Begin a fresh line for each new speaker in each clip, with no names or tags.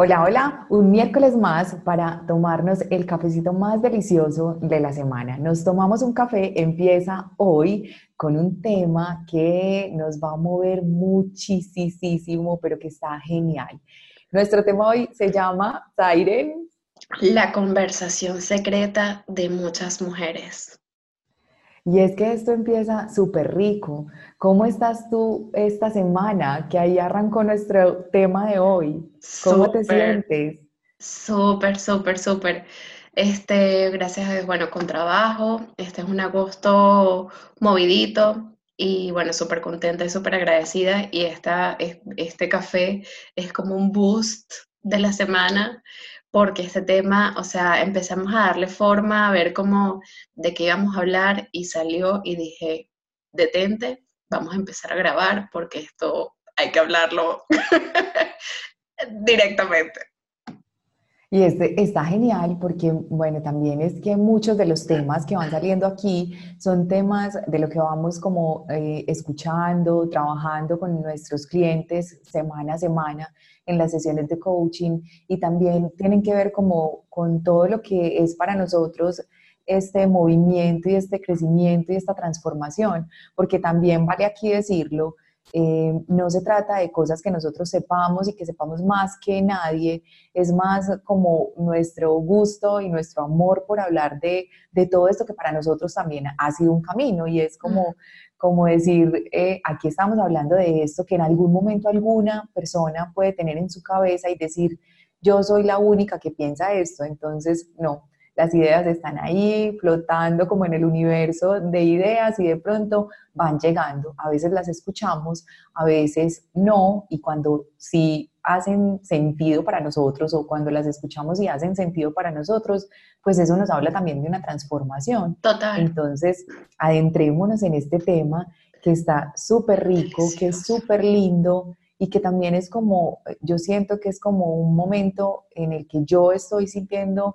Hola, hola, un miércoles más para tomarnos el cafecito más delicioso de la semana. Nos tomamos un café, empieza hoy con un tema que nos va a mover muchísimo, pero que está genial. Nuestro tema hoy se llama, Siren.
La conversación secreta de muchas mujeres.
Y es que esto empieza súper rico. ¿Cómo estás tú esta semana? Que ahí arrancó nuestro tema de hoy. ¿Cómo te sientes?
Súper, súper, súper. Este, gracias a Dios, bueno, con trabajo. Este es un agosto movidito y bueno, súper contenta y súper agradecida. Y esta, este café es como un boost de la semana porque este tema, o sea, empezamos a darle forma, a ver cómo, de qué íbamos a hablar y salió y dije, detente, vamos a empezar a grabar porque esto hay que hablarlo directamente.
Y este está genial porque, bueno, también es que muchos de los temas que van saliendo aquí son temas de lo que vamos como eh, escuchando, trabajando con nuestros clientes semana a semana en las sesiones de coaching. Y también tienen que ver como con todo lo que es para nosotros este movimiento y este crecimiento y esta transformación, porque también vale aquí decirlo, eh, no se trata de cosas que nosotros sepamos y que sepamos más que nadie, es más como nuestro gusto y nuestro amor por hablar de, de todo esto que para nosotros también ha sido un camino y es como, como decir, eh, aquí estamos hablando de esto que en algún momento alguna persona puede tener en su cabeza y decir, yo soy la única que piensa esto, entonces no, las ideas están ahí flotando como en el universo de ideas y de pronto van llegando. A veces las escuchamos, a veces no, y cuando sí hacen sentido para nosotros o cuando las escuchamos y hacen sentido para nosotros, pues eso nos habla también de una transformación.
Total.
Entonces, adentrémonos en este tema que está súper rico, que es súper lindo y que también es como, yo siento que es como un momento en el que yo estoy sintiendo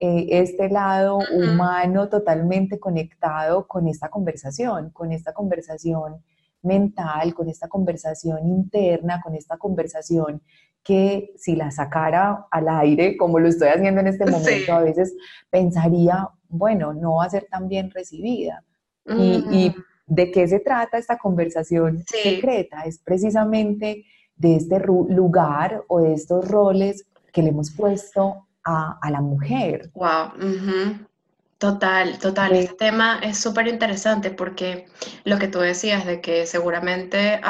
eh, este lado humano totalmente conectado con esta conversación, con esta conversación mental, con esta conversación interna, con esta conversación que si la sacara al aire, como lo estoy haciendo en este momento, a veces pensaría, bueno, no va a ser tan bien recibida. y, de qué se trata esta conversación secreta? Es precisamente de este lugar o de estos roles que le hemos puesto a, la mujer.
Wow. Total, total. Este tema es súper interesante porque lo que tú decías de que seguramente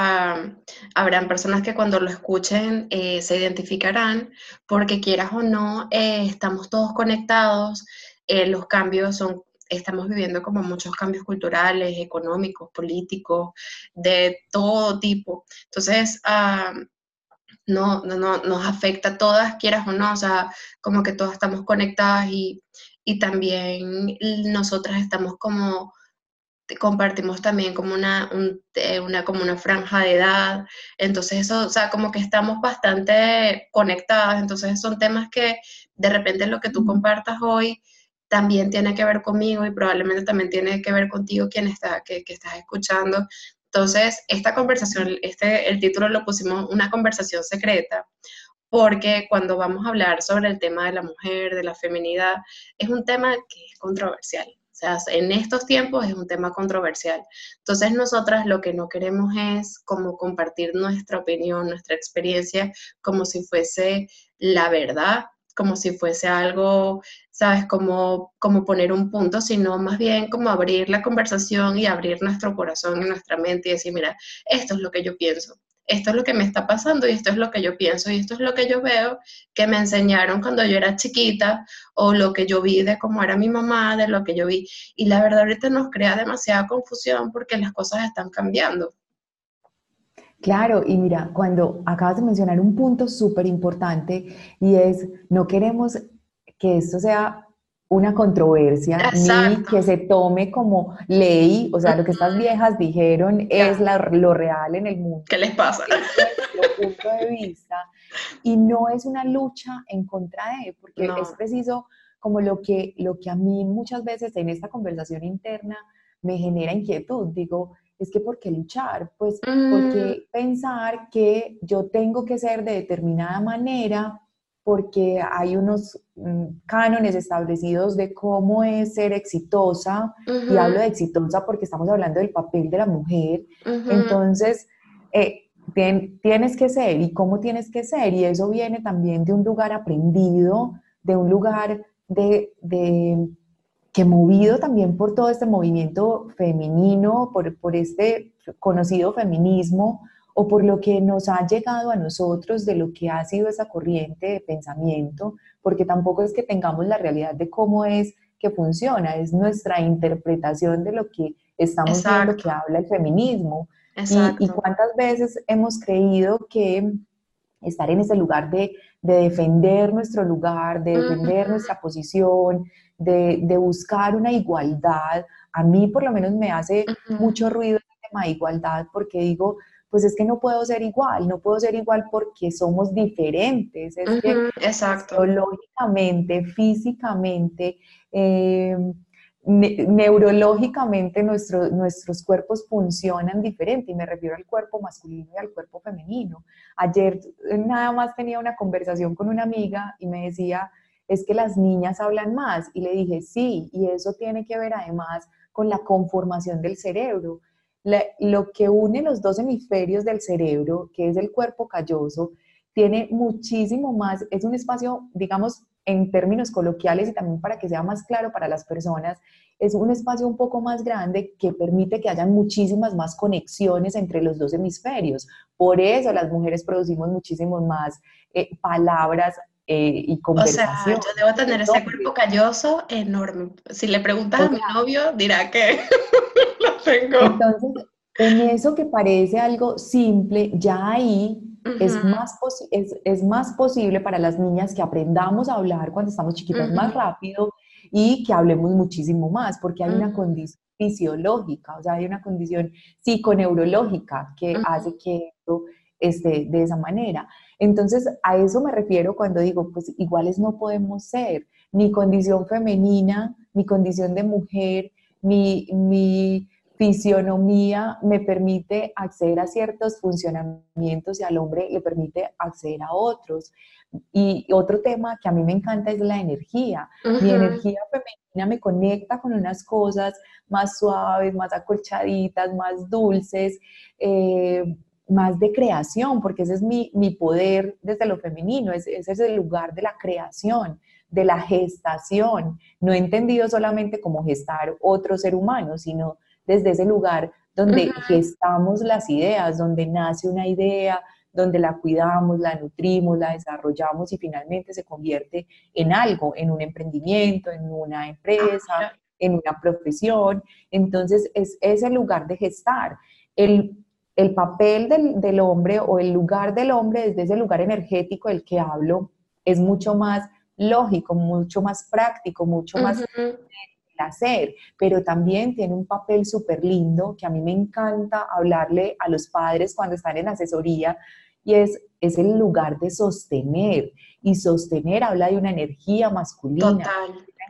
habrán personas que cuando lo escuchen eh, se identificarán porque quieras o no, eh, estamos todos conectados, eh, los cambios son, estamos viviendo como muchos cambios culturales, económicos, políticos, de todo tipo. Entonces, no, no, no, nos afecta a todas, quieras o no, o sea, como que todas estamos conectadas y, también nosotras estamos como, compartimos también como una, una, como una franja de edad, entonces eso, o sea, como que estamos bastante conectadas, entonces son temas que de repente lo que tú compartas hoy también tiene que ver conmigo y probablemente también tiene que ver contigo quien está, que, que estás escuchando. Entonces, esta conversación, este, el título lo pusimos una conversación secreta, porque cuando vamos a hablar sobre el tema de la mujer, de la feminidad, es un tema que es controversial. O sea, en estos tiempos es un tema controversial. Entonces, nosotras lo que no queremos es como compartir nuestra opinión, nuestra experiencia, como si fuese la verdad, como si fuese algo, ¿sabes? Como, como poner un punto, sino más bien como abrir la conversación y abrir nuestro corazón y nuestra mente y decir, mira, esto es lo que yo pienso, esto es lo que me está pasando y esto es lo que yo pienso y esto es lo que yo veo que me enseñaron cuando yo era chiquita o lo que yo vi de cómo era mi mamá, de lo que yo vi. Y la verdad ahorita nos crea demasiada confusión porque las cosas están cambiando.
Claro, y mira, cuando acabas de mencionar un punto súper importante y es, no queremos que esto sea una controversia ni que se tome como ley, o sea, lo que estas viejas dijeron es lo real en el mundo.
¿Qué les pasa?
Es punto de vista y no es una lucha en contra de, porque es preciso como lo que, lo que a mí muchas veces en esta conversación interna me genera inquietud, digo, es que ¿por qué luchar? Pues porque mm. pensar que yo tengo que ser de determinada manera porque hay unos mm, cánones establecidos de cómo es ser exitosa, y hablo de exitosa porque estamos hablando del papel de la mujer. Entonces, eh, tienes que ser y cómo tienes que ser, y eso viene también de un lugar aprendido, de un lugar de, de que movido también por todo este movimiento femenino, por, por este conocido feminismo, o por lo que nos ha llegado a nosotros de lo que ha sido esa corriente de pensamiento, porque tampoco es que tengamos la realidad de cómo es que funciona, es nuestra interpretación de lo que estamos viendo que habla el feminismo. Y, y, cuántas veces hemos creído que estar en ese lugar de, de defender nuestro lugar, de defender nuestra posición, de, de, buscar una igualdad, a mí por lo menos me hace mucho ruido el tema de igualdad porque digo, pues es que no puedo ser igual, no puedo ser igual porque somos diferentes, es que
exacto.
biológicamente, físicamente, eh, neurológicamente nuestros cuerpos funcionan diferente y me refiero al cuerpo masculino y al cuerpo femenino. Ayer eh, nada más tenía una conversación con una amiga y me decía, es que las niñas hablan más y le dije, sí, y eso tiene que ver además con la conformación del cerebro lo que une los dos hemisferios del cerebro, que es el cuerpo calloso, tiene muchísimo más, es un espacio, digamos, en términos coloquiales y también para que sea más claro para las personas, es un espacio un poco más grande que permite que hayan muchísimas más conexiones entre los dos hemisferios. Por eso las mujeres producimos muchísimos más eh, palabras eh, y conversación.
O sea, yo debo tener ese cuerpo calloso enorme. Si le preguntas a mi novio, dirá que lo tengo.
Entonces, en eso que parece algo simple, ya ahí es, más es, es, más posible para las niñas que aprendamos a hablar cuando estamos chiquitas más rápido y que hablemos muchísimo más, porque hay una condición fisiológica, o sea, hay una condición psiconeurológica que hace que esto esté de esa manera. Entonces, a eso me refiero cuando digo, pues iguales no podemos ser. Mi condición femenina, mi condición de mujer, mi, mi fisionomía me permite acceder a ciertos funcionamientos y al hombre le permite acceder a otros. Y otro tema que a mí me encanta es la energía. Mi energía femenina me conecta con unas cosas más suaves, más acolchaditas, más dulces. Eh, más de creación, porque ese es mi, poder desde lo femenino, ese, es el lugar de la creación, de la gestación, no entendido solamente como gestar otro ser humano, sino desde ese lugar donde gestamos las ideas, donde nace una idea, donde la cuidamos, la nutrimos, la desarrollamos y finalmente se convierte en algo, en un emprendimiento, en una empresa, en una profesión. Entonces es ese lugar de gestar. El, el papel del, hombre o el lugar del hombre desde ese lugar energético del que hablo es mucho más lógico, mucho más práctico, mucho más placer, pero también tiene un papel súper lindo que a mí me encanta hablarle a los padres cuando están en asesoría y es, es el lugar de sostener. Y sostener habla de una energía masculina,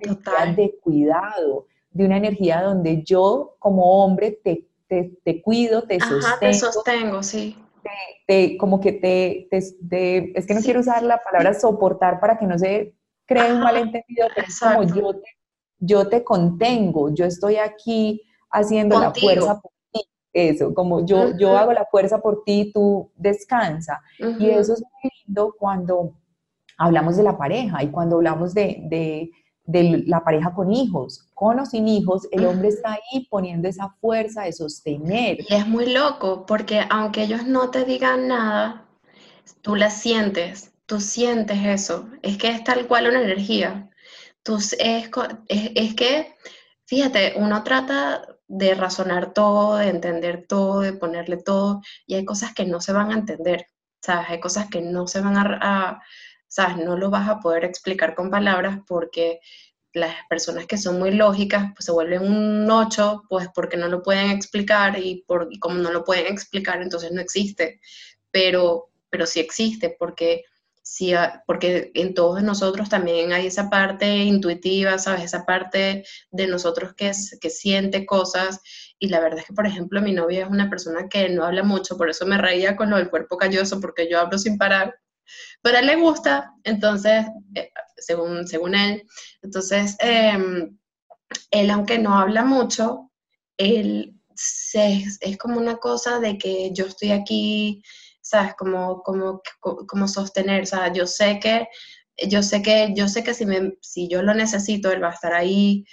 de una energía de cuidado, de una energía donde yo como hombre te te, cuido, te sostengo.
te sostengo, sí.
como que te, es que no quiero usar la palabra soportar para que no se cree un malentendido, pero es como yo te, yo te contengo, yo estoy aquí haciendo la fuerza por ti, eso, como yo, yo hago la fuerza por ti, tú descansa. Y eso es muy lindo cuando hablamos de la pareja y cuando hablamos de de la pareja con hijos. Con o sin hijos, el hombre está ahí poniendo esa fuerza de sostener.
Y es muy loco, porque aunque ellos no te digan nada, tú la sientes, tú sientes eso. Es que es tal cual una energía. Tú, es, es, que, fíjate, uno trata de razonar todo, de entender todo, de ponerle todo, y hay cosas que no se van a entender, ¿sabes? Hay cosas que no se van a ¿sabes? No lo vas a poder explicar con palabras porque las personas que son muy lógicas pues se vuelven un ocho, pues porque no lo pueden explicar y, por, como no lo pueden explicar entonces no existe, pero, pero sí existe porque, sí, porque en todos nosotros también hay esa parte intuitiva, ¿sabes? Esa parte de nosotros que, que siente cosas y la verdad es que, por ejemplo, mi novia es una persona que no habla mucho, por eso me reía con lo del cuerpo calloso porque yo hablo sin parar pero a él le gusta, entonces, eh, según, según él, entonces, em, él aunque no habla mucho, él es como una cosa de que yo estoy aquí, ¿sabes? Como, como, como sostener, o sea, yo sé que, yo sé que, yo sé que si, me, si yo lo necesito, él va a estar ahí,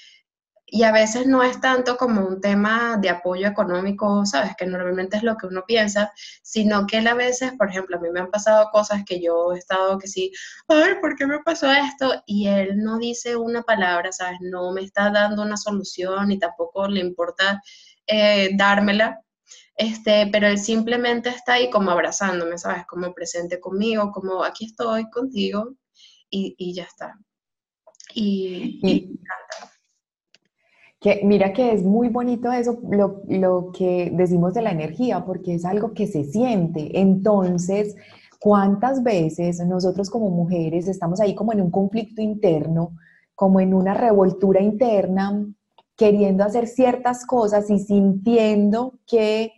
y a veces no es tanto como un tema de apoyo económico, ¿sabes? Que normalmente es lo que uno piensa, sino que él a veces, por ejemplo, a mí me han pasado cosas que yo he estado que sí, ay, ¿por qué me pasó esto? Y él no dice una palabra, ¿sabes? No me está dando una solución y tampoco le importa eh, dármela. Este, pero él simplemente está ahí como abrazándome, ¿sabes? Como presente conmigo, como aquí estoy contigo y, y ya está. Y, y,
mira que es muy bonito eso, lo, lo, que decimos de la energía, porque es algo que se siente. Entonces, ¿cuántas veces nosotros como mujeres estamos ahí como en un conflicto interno, como en una revoltura interna, queriendo hacer ciertas cosas y sintiendo que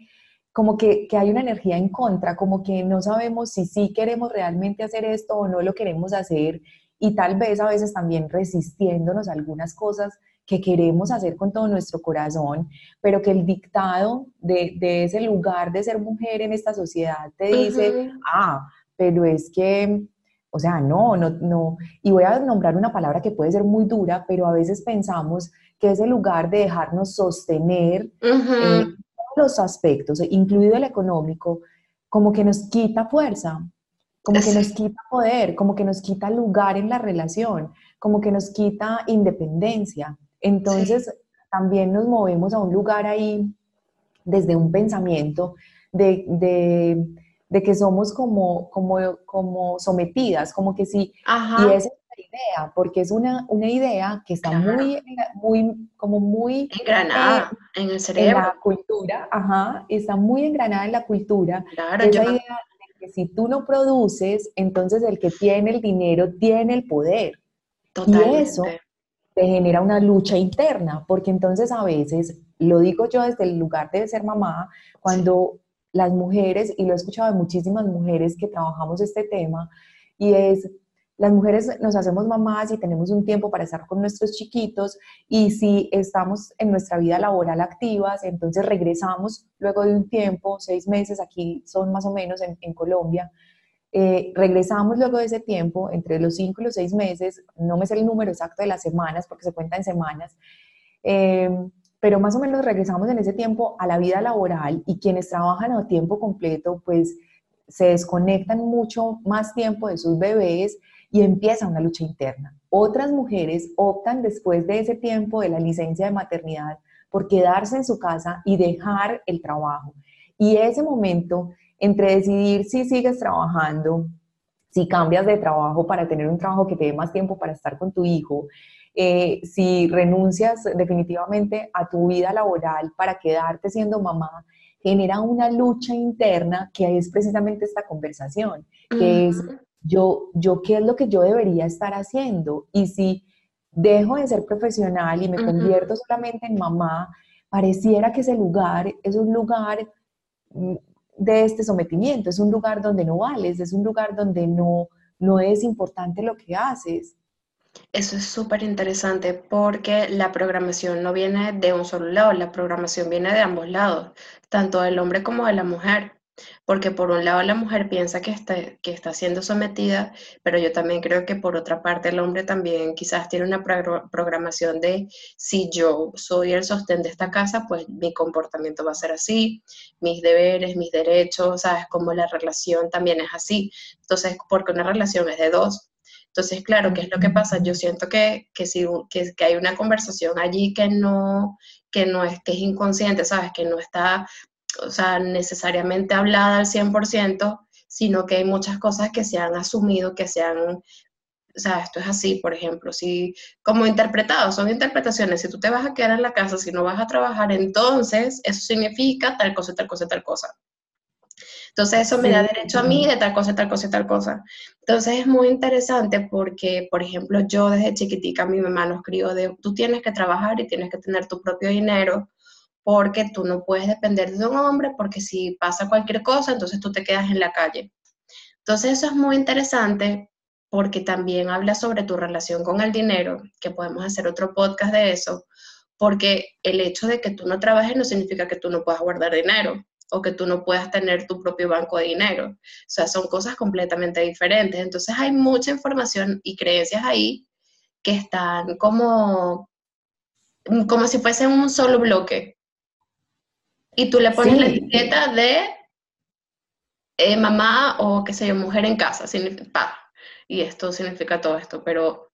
como que, que, hay una energía en contra, como que no sabemos si sí queremos realmente hacer esto o no lo queremos hacer y tal vez a veces también resistiéndonos a algunas cosas que queremos hacer con todo nuestro corazón, pero que el dictado de, de ese lugar de ser mujer en esta sociedad te dice, ah, pero es que, o sea, no, no, no, y voy a nombrar una palabra que puede ser muy dura, pero a veces pensamos que ese lugar de dejarnos sostener en todos los aspectos, incluido el económico, como que nos quita fuerza, como que nos quita poder, como que nos quita lugar en la relación, como que nos quita independencia. Entonces, también nos movemos a un lugar ahí desde un pensamiento de, de, que somos como, como, como sometidas, como que sí, y esa es la idea, porque es una, una idea que está muy, muy, como muy...
Engranada eh, en el cerebro.
En la cultura, ajá, está muy engranada en la cultura. Claro, esa idea de que si tú no produces, entonces el que tiene el dinero tiene el poder. Totalmente. Y eso te genera una lucha interna, porque entonces a veces, lo digo yo desde el lugar de ser mamá, cuando las mujeres, y lo he escuchado de muchísimas mujeres que trabajamos este tema, y es, las mujeres nos hacemos mamás y tenemos un tiempo para estar con nuestros chiquitos, y si estamos en nuestra vida laboral activas, entonces regresamos luego de un tiempo, seis meses, aquí son más o menos en, Colombia, eh, regresamos luego de ese tiempo, entre los cinco y los seis meses, no me sé el número exacto de las semanas porque se cuenta en semanas, eh, pero más o menos regresamos en ese tiempo a la vida laboral y quienes trabajan a tiempo completo, pues se desconectan mucho más tiempo de sus bebés y empieza una lucha interna. Otras mujeres optan después de ese tiempo de la licencia de maternidad por quedarse en su casa y dejar el trabajo. Y ese momento entre decidir si sigues trabajando, si cambias de trabajo para tener un trabajo que te dé más tiempo para estar con tu hijo, eh, si renuncias definitivamente a tu vida laboral para quedarte siendo mamá, genera una lucha interna que es precisamente esta conversación, que es yo, yo qué es lo que yo debería estar haciendo y si dejo de ser profesional y me convierto solamente en mamá, pareciera que ese lugar es un lugar mm, de este sometimiento, es un lugar donde no vales, es un lugar donde no, no es importante lo que haces.
Eso es súper interesante porque la programación no viene de un solo lado, la programación viene de ambos lados, tanto del hombre como de la mujer. Porque por un lado la mujer piensa que está, que está siendo sometida, pero yo también creo que por otra parte el hombre también quizás tiene una programación de si yo soy el sostén de esta casa, pues mi comportamiento va a ser así, mis deberes, mis derechos, sabes, como la relación también es así. Entonces, porque una relación es de dos. Entonces, claro, ¿qué es lo que pasa? Yo siento que, si, que, que hay una conversación allí que no, que no es, que es inconsciente, ¿sabes? Que no está o sea, necesariamente hablada al 100%, sino que hay muchas cosas que se han asumido, que se han, o sea, esto es así, por ejemplo, si como interpretado, son interpretaciones, si tú te vas a quedar en la casa, si no vas a trabajar, entonces eso significa tal cosa, tal cosa, tal cosa. Entonces eso me da derecho a mí de tal cosa, tal cosa, tal cosa. Entonces es muy interesante porque, por ejemplo, yo desde chiquitica mi mamá nos crió de, tú tienes que trabajar y tienes que tener tu propio dinero porque tú no puedes depender de un hombre, porque si pasa cualquier cosa, entonces tú te quedas en la calle. Entonces eso es muy interesante porque también habla sobre tu relación con el dinero, que podemos hacer otro podcast de eso, porque el hecho de que tú no trabajes no significa que tú no puedas guardar dinero o que tú no puedas tener tu propio banco de dinero. O sea, son cosas completamente diferentes. Entonces hay mucha información y creencias ahí que están como, como si fuesen un solo bloque. Y tú le pones la etiqueta de eh, mamá o qué sé yo, mujer en casa, y esto significa todo esto, pero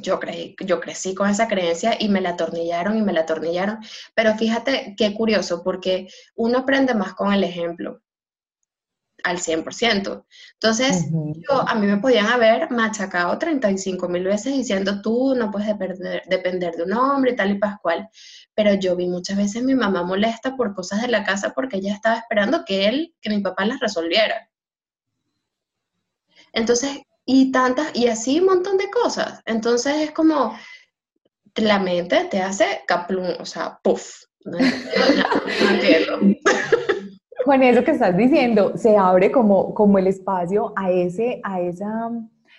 yo, creí, yo crecí con esa creencia y me la atornillaron y me la atornillaron. Pero fíjate qué curioso, porque uno aprende más con el ejemplo al 100%. Entonces, yo, a mí me podían haber machacado 35 mil veces diciendo, tú no puedes depender, depender de un hombre tal y pascual. Pero yo vi muchas veces mi mamá molesta por cosas de la casa porque ella estaba esperando que él, que mi papá las resolviera. Entonces, y tantas, y así un montón de cosas. Entonces es como, la mente te hace caplum, o sea, puff. No entiendo.
Con eso que estás diciendo, se abre como, como el espacio a, ese, a esa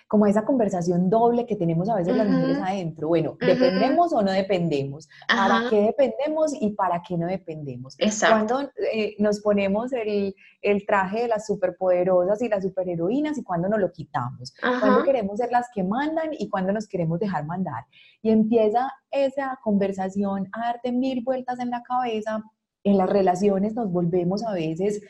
como esa conversación doble que tenemos a veces las mujeres adentro. Bueno, ¿dependemos o no dependemos? ¿Para qué dependemos y para qué no dependemos?
Exacto.
Cuando eh, nos ponemos el, el, traje de las superpoderosas y las superheroínas y cuando nos lo quitamos. Cuando queremos ser las que mandan y cuando nos queremos dejar mandar. Y empieza esa conversación a darte mil vueltas en la cabeza. En las relaciones nos volvemos a veces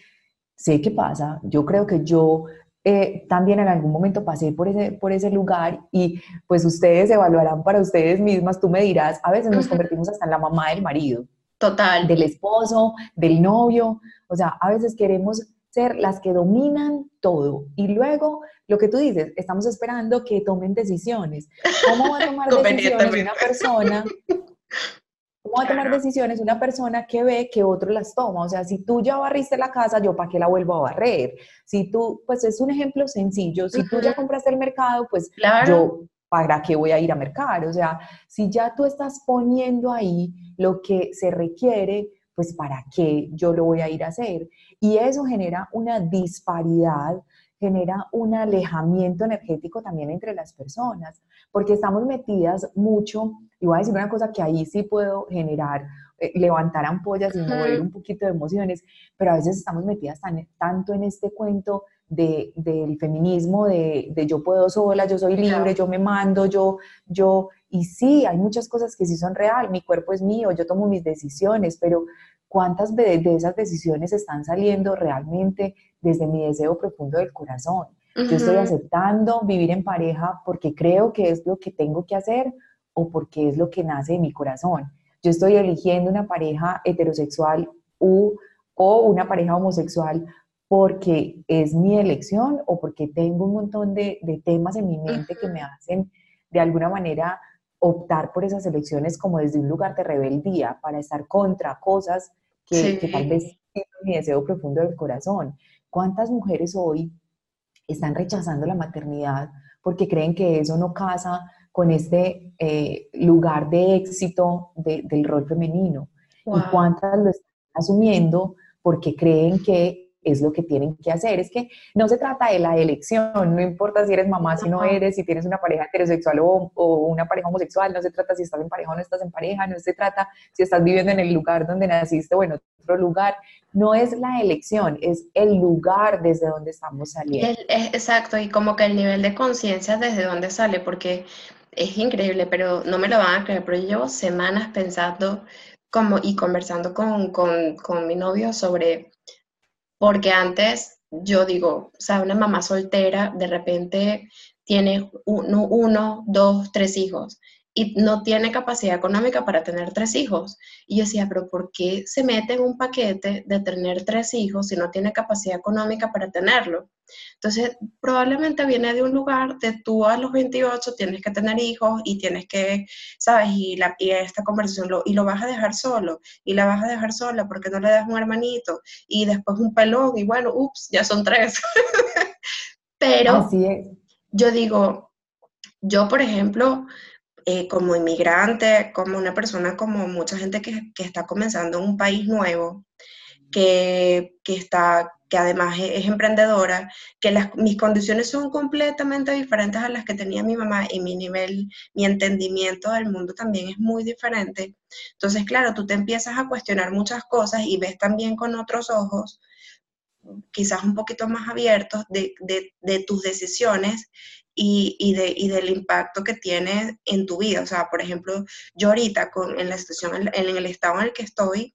sé qué pasa, yo creo que yo eh, también en algún momento pasé por ese, por ese lugar y pues ustedes evaluarán para ustedes mismas, tú me dirás, a veces nos convertimos hasta en la mamá del marido.
Total.
Del esposo, del novio, o sea, a veces queremos ser las que dominan todo y luego lo que tú dices, estamos esperando que tomen decisiones. ¿Cómo va a tomar decisiones una persona ¿Cómo va a tomar decisiones una persona que ve que otro las toma? O sea, si tú ya barriste la casa, yo para qué la vuelvo a barrer. Si tú, pues es un ejemplo sencillo, si tú ya compraste el mercado, pues yo para qué voy a ir a mercar. O sea, si ya tú estás poniendo ahí lo que se requiere, pues para qué yo lo voy a ir a hacer. Y eso genera una disparidad, genera un alejamiento energético también entre las personas, porque estamos metidas mucho y voy a decir una cosa que ahí sí puedo generar, eh, levantar ampollas y mover un poquito de emociones, pero a veces estamos metidas tanto en este cuento de, del feminismo, de, de, yo puedo sola, yo soy libre, yo me mando, yo, yo, y sí, hay muchas cosas que sí son real, mi cuerpo es mío, yo tomo mis decisiones, pero ¿cuántas de, de esas decisiones están saliendo realmente desde mi deseo profundo del corazón? Yo estoy aceptando vivir en pareja porque creo que es lo que tengo que hacer o porque es lo que nace de mi corazón. Yo estoy eligiendo una pareja heterosexual u, o una pareja homosexual porque es mi elección o porque tengo un montón de, de temas en mi mente que me hacen de alguna manera optar por esas elecciones como desde un lugar de rebeldía para estar contra cosas que, que tal vez mi deseo profundo del corazón. ¿Cuántas mujeres hoy están rechazando la maternidad porque creen que eso no casa con este eh, lugar de éxito del rol femenino. Y cuántas lo están asumiendo porque creen que es lo que tienen que hacer. Es que no se trata de la elección, no importa si eres mamá, si no eres, si tienes una pareja heterosexual o, o, una pareja homosexual, no se trata si estás en pareja o no estás en pareja, no se trata si estás viviendo en el lugar donde naciste o en otro lugar. No es la elección, es el lugar desde donde estamos saliendo.
exacto, y como que el nivel de conciencia desde donde sale, porque es increíble, pero no me lo van a creer, pero yo llevo semanas pensando como y conversando con, con, con mi novio sobre, porque antes yo digo, o sea, una mamá soltera de repente tiene uno, uno, dos, tres hijos y no tiene capacidad económica para tener tres hijos. Y yo decía, pero ¿por qué se mete en un paquete de tener tres hijos si no tiene capacidad económica para tenerlo? Entonces, probablemente viene de un lugar de tú a los 28 tienes que tener hijos y tienes que, ¿sabes? Y, la, y esta conversación lo, y lo vas a dejar solo y la vas a dejar sola porque no le das un hermanito y después un pelón y bueno, ups, ya son tres. Pero yo digo, yo por ejemplo, eh, como inmigrante, como una persona, como mucha gente que, que está comenzando un país nuevo, que, que está que además es, emprendedora, que las, mis condiciones son completamente diferentes a las que tenía mi mamá y mi nivel, mi entendimiento del mundo también es muy diferente. Entonces, claro, tú te empiezas a cuestionar muchas cosas y ves también con otros ojos, quizás un poquito más abiertos, de, tus decisiones y, y, de, y, del impacto que tiene en tu vida. O sea, por ejemplo, yo ahorita con, en la situación, en el estado en el que estoy,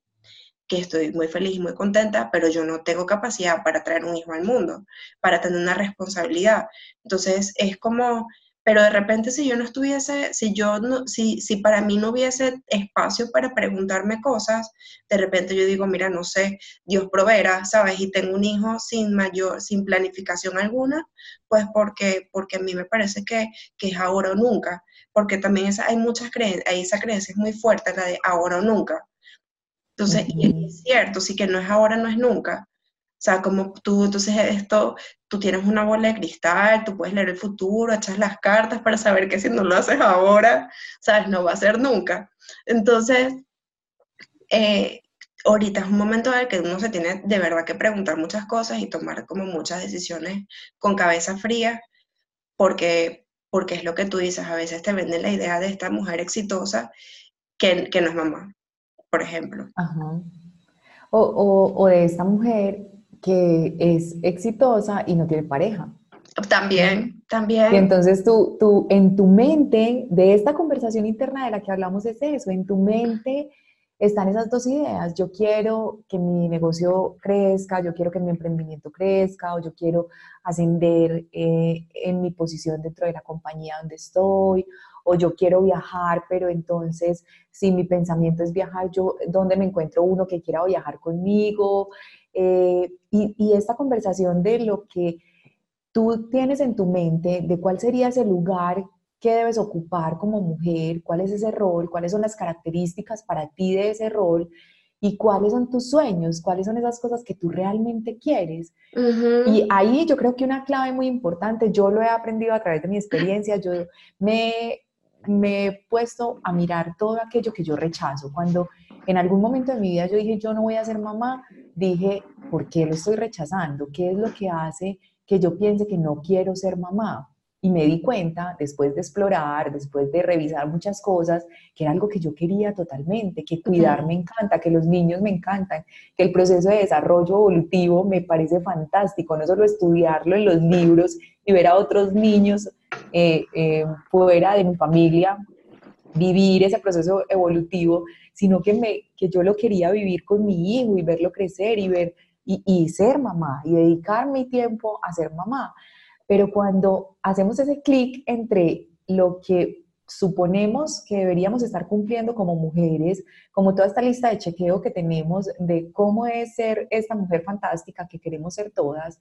que estoy muy feliz muy contenta, pero yo no tengo capacidad para traer un hijo al mundo, para tener una responsabilidad. Entonces es como, pero de repente si yo no estuviese, si yo no, si, si para mí no hubiese espacio para preguntarme cosas, de repente yo digo, mira, no sé, Dios proveerá, ¿sabes? Y tengo un hijo sin mayor, sin planificación alguna, pues porque, porque a mí me parece que, que es ahora o nunca, porque también hay muchas creencias, esa creencia es muy fuerte, la de ahora o nunca entonces, y es cierto, sí que no es ahora, no es nunca. O sea, como tú, entonces esto, tú tienes una bola de cristal, tú puedes leer el futuro, echas las cartas para saber que si no lo haces ahora, sabes, no va a ser nunca. Entonces, eh, ahorita es un momento en el que uno se tiene de verdad que preguntar muchas cosas y tomar como muchas decisiones con cabeza fría, porque, porque es lo que tú dices, a veces te venden la idea de esta mujer exitosa que, que no es mamá por ejemplo.
O, de esta mujer que es exitosa y no tiene pareja.
También, también.
Y entonces tú, tú, en tu mente, de esta conversación interna de la que hablamos es eso, en tu mente están esas dos ideas. Yo quiero que mi negocio crezca, yo quiero que mi emprendimiento crezca, o yo quiero ascender eh, en mi posición dentro de la compañía donde estoy, o yo quiero viajar, pero entonces si mi pensamiento es viajar, yo, ¿dónde me encuentro uno que quiera viajar conmigo? Eh, y, y esta conversación de lo que tú tienes en tu mente, de cuál sería ese lugar que debes ocupar como mujer, cuál es ese rol, cuáles son las características para ti de ese rol y cuáles son tus sueños, cuáles son esas cosas que tú realmente quieres. Y ahí yo creo que una clave muy importante, yo lo he aprendido a través de mi experiencia, yo me me he puesto a mirar todo aquello que yo rechazo. Cuando en algún momento de mi vida yo dije, yo no voy a ser mamá, dije, ¿por qué lo estoy rechazando? ¿Qué es lo que hace que yo piense que no quiero ser mamá? Y me di cuenta, después de explorar, después de revisar muchas cosas, que era algo que yo quería totalmente, que cuidar me encanta, que los niños me encantan, que el proceso de desarrollo evolutivo me parece fantástico, no solo estudiarlo en los libros y ver a otros niños eh, eh, fuera de mi familia, vivir ese proceso evolutivo, sino que, me, que yo lo quería vivir con mi hijo y verlo crecer y ver y, y ser mamá y dedicar mi tiempo a ser mamá. Pero cuando hacemos ese clic entre lo que suponemos que deberíamos estar cumpliendo como mujeres, como toda esta lista de chequeo que tenemos de cómo es ser esta mujer fantástica que queremos ser todas,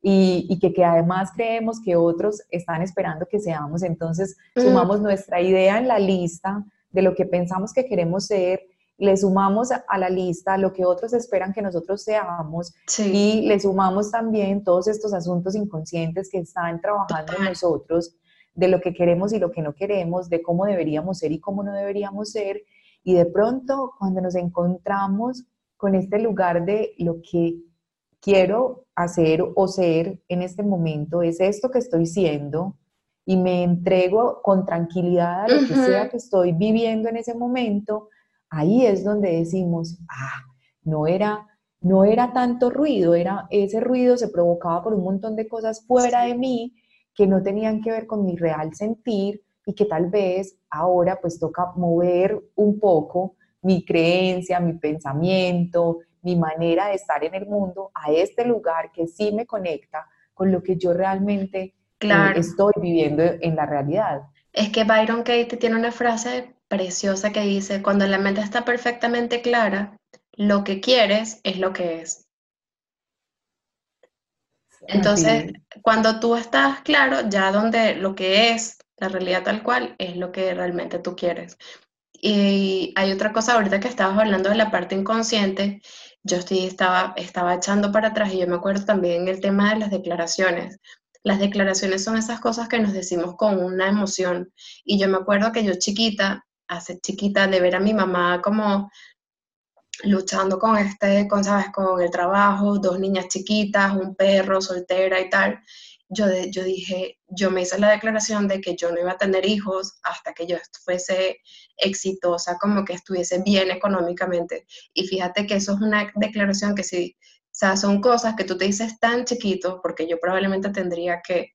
y, que, además creemos que otros están esperando que seamos. Entonces, mm. sumamos nuestra idea en la lista de lo que pensamos que queremos ser, le sumamos a la lista lo que otros esperan que nosotros seamos y le sumamos también todos estos asuntos inconscientes que están trabajando en nosotros de lo que queremos y lo que no queremos, de cómo deberíamos ser y cómo no deberíamos ser. Y de pronto, cuando nos encontramos con este lugar de lo que quiero hacer o ser en este momento, es esto que estoy siendo y me entrego con tranquilidad a lo que sea que estoy viviendo en ese momento, ahí es donde decimos, ah, no era, no era tanto ruido, era, ese ruido se provocaba por un montón de cosas fuera de mí que no tenían que ver con mi real sentir y que tal vez ahora pues toca mover un poco mi creencia, mi pensamiento, mi manera de estar en el mundo a este lugar que sí me conecta con lo que yo realmente eh, estoy viviendo en la realidad.
Es que Byron Katie tiene una frase preciosa que dice, cuando la mente está perfectamente clara, lo que quieres es lo que es. Entonces, cuando tú estás claro, ya donde lo que es la realidad tal cual es lo que realmente tú quieres. Y hay otra cosa ahorita que estabas hablando de la parte inconsciente yo estoy, estaba, estaba echando para atrás y yo me acuerdo también el tema de las declaraciones. Las declaraciones son esas cosas que nos decimos con una emoción. Y yo me acuerdo que yo chiquita, hace chiquita, de ver a mi mamá como luchando con este, con, ¿sabes? Con el trabajo, dos niñas chiquitas, un perro, soltera y tal. Yo, yo dije, yo me hice la declaración de que yo no iba a tener hijos hasta que yo fuese exitosa, como que estuviese bien económicamente. Y fíjate que eso es una declaración que sí, o sea, son cosas que tú te dices tan chiquito, porque yo probablemente tendría que,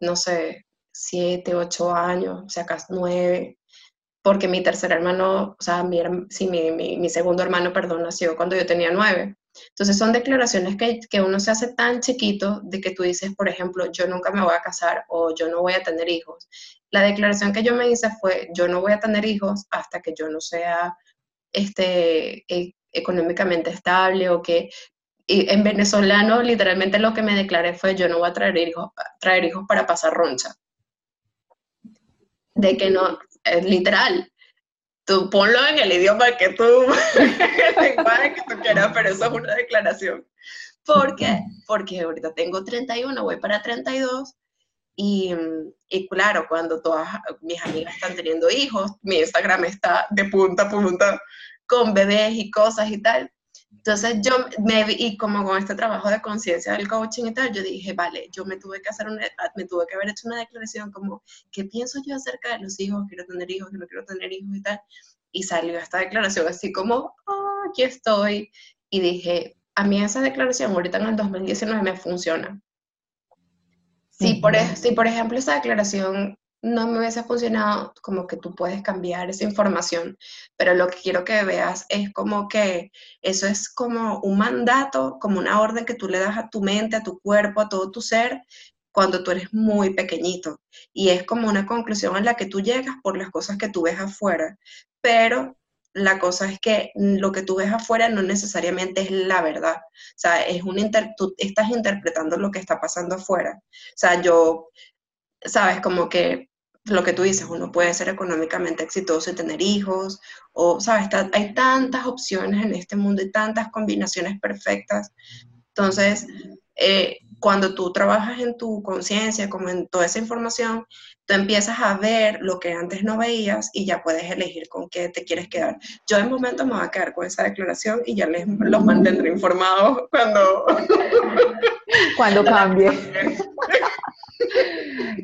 no sé, siete, ocho años, o sea, casi nueve, porque mi tercer hermano, o sea, mi, sí, mi, mi, segundo hermano, perdón, nació cuando yo tenía nueve. Entonces son declaraciones que, que, uno se hace tan chiquito de que tú dices, por ejemplo, yo nunca me voy a casar o yo no voy a tener hijos. La declaración que yo me hice fue, yo no voy a tener hijos hasta que yo no sea este, e, económicamente estable o que... en venezolano literalmente lo que me declaré fue, yo no voy a traer hijos, traer hijos para pasar roncha. De que no, es literal. Ponlo en el idioma que tú, que tú quieras, pero eso es una declaración. ¿Por qué? Porque ahorita tengo 31, voy para 32 y, y, claro, cuando todas mis amigas están teniendo hijos, mi Instagram está de punta a punta con bebés y cosas y tal. Entonces yo me vi, y como con este trabajo de conciencia del coaching y tal, yo dije, vale, yo me tuve que hacer una, me tuve que haber hecho una declaración como, ¿qué pienso yo acerca de los hijos? Quiero tener hijos, que no quiero tener hijos y tal. Y salió esta declaración así como, oh, aquí estoy. Y dije, a mí esa declaración ahorita en el 2019 me funciona. Si, por, si por ejemplo esa declaración no me hubiese funcionado, como que tú puedes cambiar esa información, pero lo que quiero que veas es como que eso es como un mandato, como una orden que tú le das a tu mente, a tu cuerpo, a todo tu ser, cuando tú eres muy pequeñito. Y es como una conclusión a la que tú llegas por las cosas que tú ves afuera, pero la cosa es que lo que tú ves afuera no necesariamente es la verdad. O sea, es un tú estás interpretando lo que está pasando afuera. O sea, yo, sabes, como que lo que tú dices, uno puede ser económicamente exitoso y tener hijos, o, ¿sabes? hay tantas opciones en este mundo y tantas combinaciones perfectas. Entonces, eh, cuando tú trabajas en tu conciencia, como en toda esa información, tú empiezas a ver lo que antes no veías y ya puedes elegir con qué te quieres quedar. Yo en momento me voy a quedar con esa declaración y ya les los mantendré informados cuando...
Cuando cambie.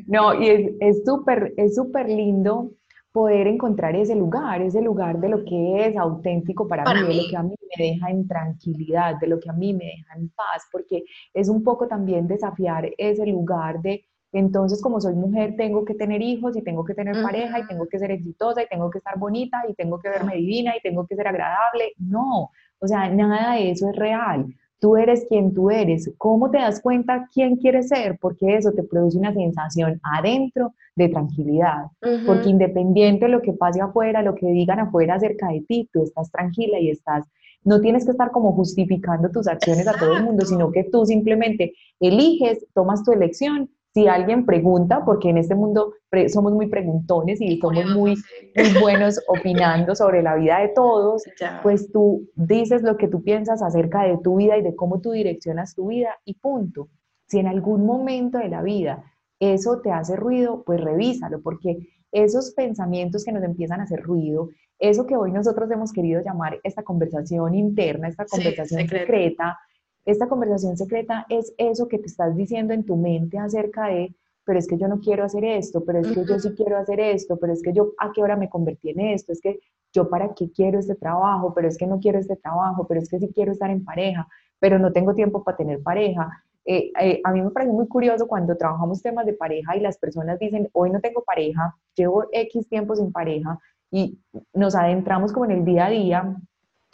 No, y es súper es súper lindo poder encontrar ese lugar, ese lugar de lo que es auténtico para, mí, de lo que a mí me deja en tranquilidad, de lo que a mí me deja en paz, porque es un poco también desafiar ese lugar de, entonces como soy mujer tengo que tener hijos y tengo que tener pareja y tengo que ser exitosa y tengo que estar bonita y tengo que verme divina y tengo que ser agradable. No, o sea, nada de eso es real. Tú eres quien tú eres. ¿Cómo te das cuenta quién quieres ser? Porque eso te produce una sensación adentro de tranquilidad. Porque independiente de lo que pase afuera, lo que digan afuera acerca de ti, tú estás tranquila y estás, no tienes que estar como justificando tus acciones a todo el mundo, sino que tú simplemente eliges, tomas tu elección si alguien pregunta, porque en este mundo somos muy preguntones y somos muy, muy buenos opinando sobre la vida de todos, pues tú dices lo que tú piensas acerca de tu vida y de cómo tú direccionas tu vida y punto. Si en algún momento de la vida eso te hace ruido, pues revísalo, porque esos pensamientos que nos empiezan a hacer ruido, eso que hoy nosotros hemos querido llamar esta conversación interna, esta conversación secreta, esta conversación secreta es eso que te estás diciendo en tu mente acerca de, pero es que yo no quiero hacer esto, pero es que yo sí quiero hacer esto, pero es que yo a qué hora me convertí en esto, es que yo para qué quiero este trabajo, pero es que no quiero este trabajo, pero es que sí quiero estar en pareja, pero no tengo tiempo para tener pareja. Eh, eh, a mí me parece muy curioso cuando trabajamos temas de pareja y las personas dicen, hoy no tengo pareja, llevo X tiempo sin pareja y nos adentramos como en el día a día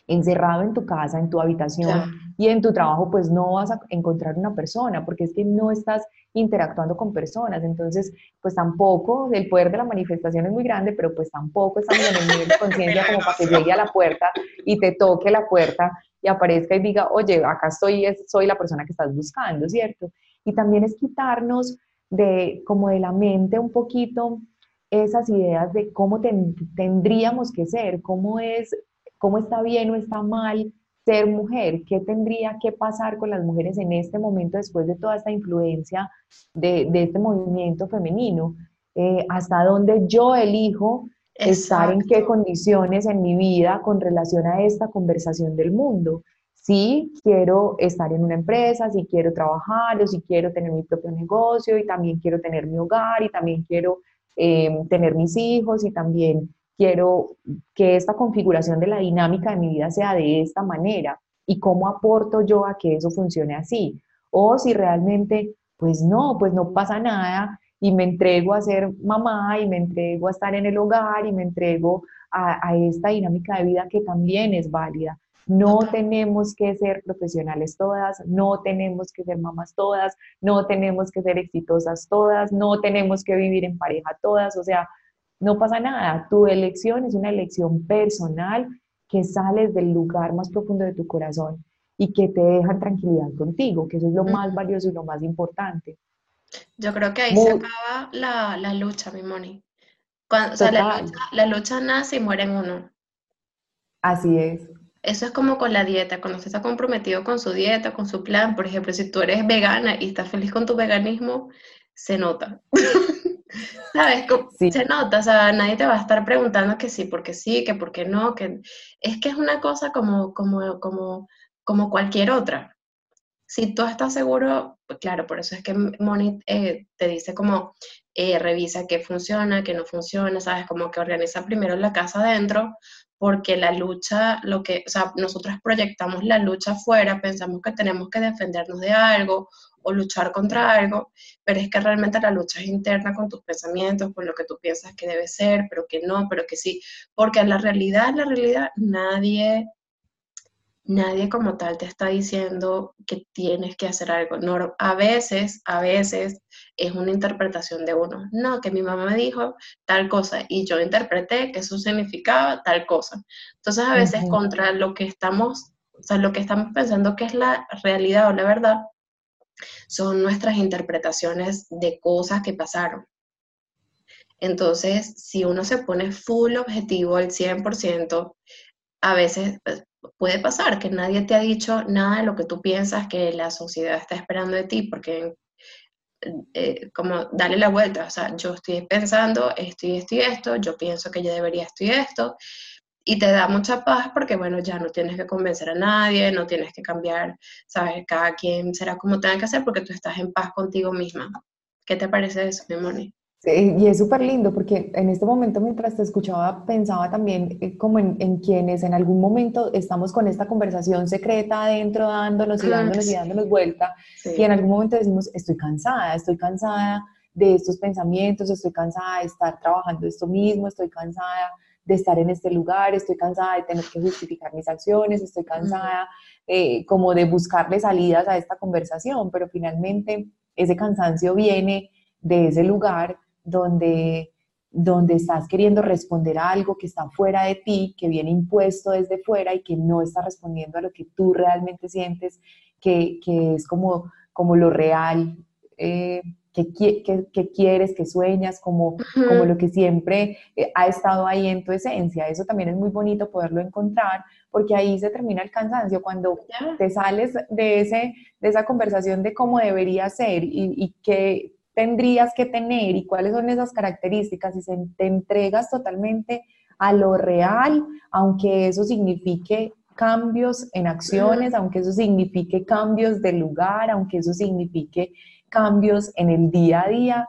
encerrado en tu casa, en tu habitación y en tu trabajo, pues no vas a encontrar una persona, porque es que no estás interactuando con personas. Entonces, pues tampoco, el poder de la manifestación es muy grande, pero pues tampoco estamos en el nivel de conciencia como para que llegue a la puerta y te toque la puerta y aparezca y diga, oye, acá estoy, soy la persona que estás buscando, ¿cierto? Y también es quitarnos de como de la mente un poquito esas ideas de cómo tendríamos que ser, cómo es cómo está bien o está mal ser mujer, qué tendría que pasar con las mujeres en este momento después de toda esta influencia de, este movimiento femenino, eh, hasta dónde yo elijo estar en qué condiciones en mi vida con relación a esta conversación del mundo. Si quiero estar en una empresa, si quiero trabajar o si quiero tener mi propio negocio y también quiero tener mi hogar y también quiero eh, tener mis hijos y también quiero que esta configuración de la dinámica de mi vida sea de esta manera y cómo aporto yo a que eso funcione así. O si realmente, pues no, pues no pasa nada y me entrego a ser mamá y me entrego a estar en el hogar y me entrego a, esta dinámica de vida que también es válida. No tenemos que ser profesionales todas, no tenemos que ser mamás todas, no tenemos que ser exitosas todas, no tenemos que vivir en pareja todas, o sea, no pasa nada. Tu elección es una elección personal que sales del lugar más profundo de tu corazón y que te dejan tranquilidad contigo, que eso es lo más valioso y lo más importante.
Yo creo que ahí se acaba la, lucha, mi Moni. o sea, la lucha, nace y muere en uno.
Así es.
Eso es como con la dieta, cuando usted está comprometido con su dieta, con su plan, por ejemplo, si tú eres vegana y estás feliz con tu veganismo, se nota. ¿Sabes? Se nota, o sea, nadie te va a estar preguntando que sí, porque sí, que por qué no, que es que es una cosa como, como, como, como cualquier otra si tú estás seguro, pues claro, por eso es que Moni eh, te dice como eh, revisa qué funciona, qué no funciona, ¿sabes? Como que organiza primero la casa adentro, porque la lucha, lo que, o sea, nosotros proyectamos la lucha afuera, pensamos que tenemos que defendernos de algo o luchar contra algo, pero es que realmente la lucha es interna con tus pensamientos, con lo que tú piensas que debe ser, pero que no, pero que sí, porque en la realidad, en la realidad, nadie nadie como tal te está diciendo que tienes que hacer algo. No, a veces, a veces es una interpretación de uno. No, que mi mamá me dijo tal cosa y yo interpreté que eso significaba tal cosa. Entonces a veces contra lo que estamos, o sea, lo que estamos pensando que es la realidad o la verdad, son nuestras interpretaciones de cosas que pasaron. Entonces, si uno se pone full objetivo al 100%, a veces pues, puede pasar que nadie te ha dicho nada de lo que tú piensas que la sociedad está esperando de ti, porque eh, como darle la vuelta, o sea, yo estoy pensando esto y esto y yo pienso que yo debería esto y esto, y te da mucha paz porque, bueno, ya no tienes que convencer a nadie, no tienes que cambiar, ¿sabes? Cada quien será como tenga que hacer porque tú estás en paz contigo misma. ¿Qué te parece eso, mi Moni?
y es súper lindo porque en este momento mientras te escuchaba pensaba también eh, como en, en, quienes en algún momento estamos con esta conversación secreta adentro dándonos y dándonos y dándonos vuelta y en algún momento decimos estoy cansada, estoy cansada de estos pensamientos, estoy cansada de estar trabajando esto mismo, estoy cansada de estar en este lugar, estoy cansada de tener que justificar mis acciones, estoy cansada eh, como de buscarle salidas a esta conversación, pero finalmente ese cansancio viene de ese lugar donde, donde estás queriendo responder a algo que está fuera de ti, que viene impuesto desde fuera y que no está respondiendo a lo que tú realmente sientes, que, es como, como lo real. Eh, que, que, quieres, que sueñas, como, como lo que siempre eh, ha estado ahí en tu esencia. Eso también es muy bonito poderlo encontrar, porque ahí se termina el cansancio, cuando te sales de, ese, de esa conversación de cómo debería ser y, y que tendrías que tener y cuáles son esas características y se, te entregas totalmente a lo real, aunque eso signifique cambios en acciones, aunque eso signifique cambios de lugar, aunque eso signifique cambios en el día a día,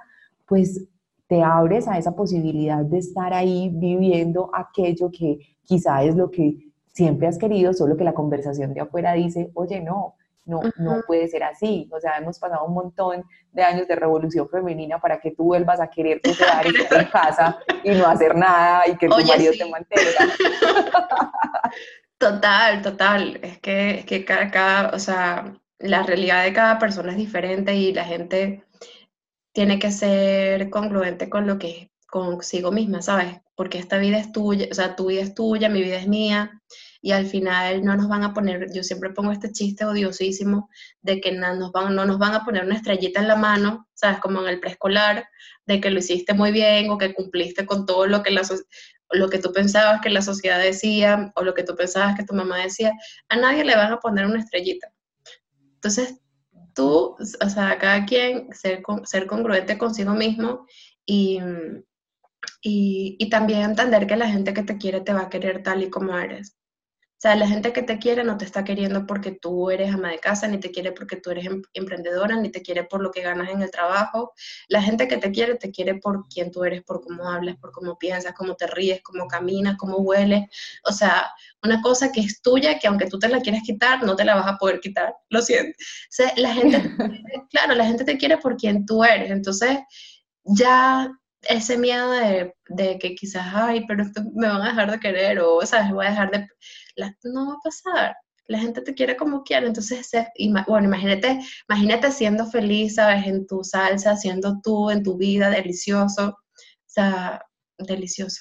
pues te abres a esa posibilidad de estar ahí viviendo aquello que quizá es lo que siempre has querido, solo que la conversación de afuera dice, oye, no, no, no puede ser así. O sea, hemos pasado un montón de años de revolución femenina para que tú vuelvas a querer quedar en casa y no hacer nada y que tu marido te mantenga.
Total, total. Es que, es que cada, o sea, la realidad de cada persona es diferente y la gente tiene que ser congruente con lo que consigo misma, ¿sabes? Porque esta vida es tuya, o sea, tu vida es tuya, mi vida es mía y al final no nos van a poner, yo siempre pongo este chiste odiosísimo de que no nos van, no nos van a poner una estrellita en la mano, ¿sabes? Como en el preescolar, de que lo hiciste muy bien o que cumpliste con todo lo que, la, lo que tú pensabas que la sociedad decía o lo que tú pensabas que tu mamá decía, a nadie le van a poner una estrellita. Entonces, tú, o sea, cada quien ser, congruente consigo mismo y, y también entender que la gente que te quiere te va a querer tal y como eres. O sea, la gente que te quiere no te está queriendo porque tú eres ama de casa, ni te quiere porque tú eres em, emprendedora, ni te quiere por lo que ganas en el trabajo. La gente que te quiere, te quiere por quien tú eres, por cómo hablas, por cómo piensas, cómo te ríes, cómo caminas, cómo hueles. O sea, una cosa que es tuya, que aunque tú te la quieras quitar, no te la vas a poder quitar. Lo siento. O sea, la gente, claro, la gente te quiere por quien tú eres. Entonces, ya ese miedo de, de, que quizás, ay, pero me van a dejar de querer o, ¿sabes? Voy a dejar de no va a pasar. La gente te quiere como quiere, entonces, bueno, imagínate, imagínate siendo feliz, ¿sabes? En tu salsa, siendo tú, en tu vida, delicioso, o sea, delicioso.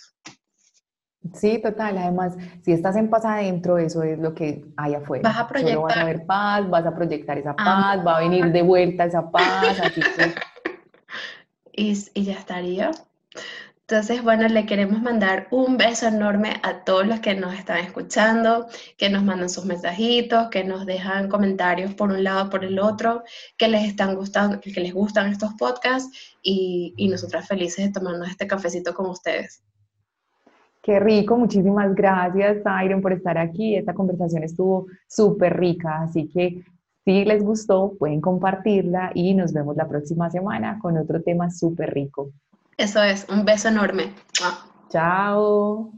Sí, total. Además, si estás en paz adentro, eso es lo que hay afuera.
Vas a proyectar.
vas a ver paz, vas a proyectar esa paz, va a venir de vuelta esa paz, así que...
y, y ya estaría. Entonces, bueno, le queremos mandar un beso enorme a todos los que nos están escuchando, que nos mandan sus mensajitos, que nos dejan comentarios por un lado, por el otro, que les están gustando, que les gustan estos podcasts y, y nosotras felices de tomarnos este cafecito con ustedes.
Qué rico, muchísimas gracias, Tyron, por estar aquí. Esta conversación estuvo súper rica, así que si les gustó, pueden compartirla y nos vemos la próxima semana con otro tema súper rico.
Eso es, un beso enorme.
Chao.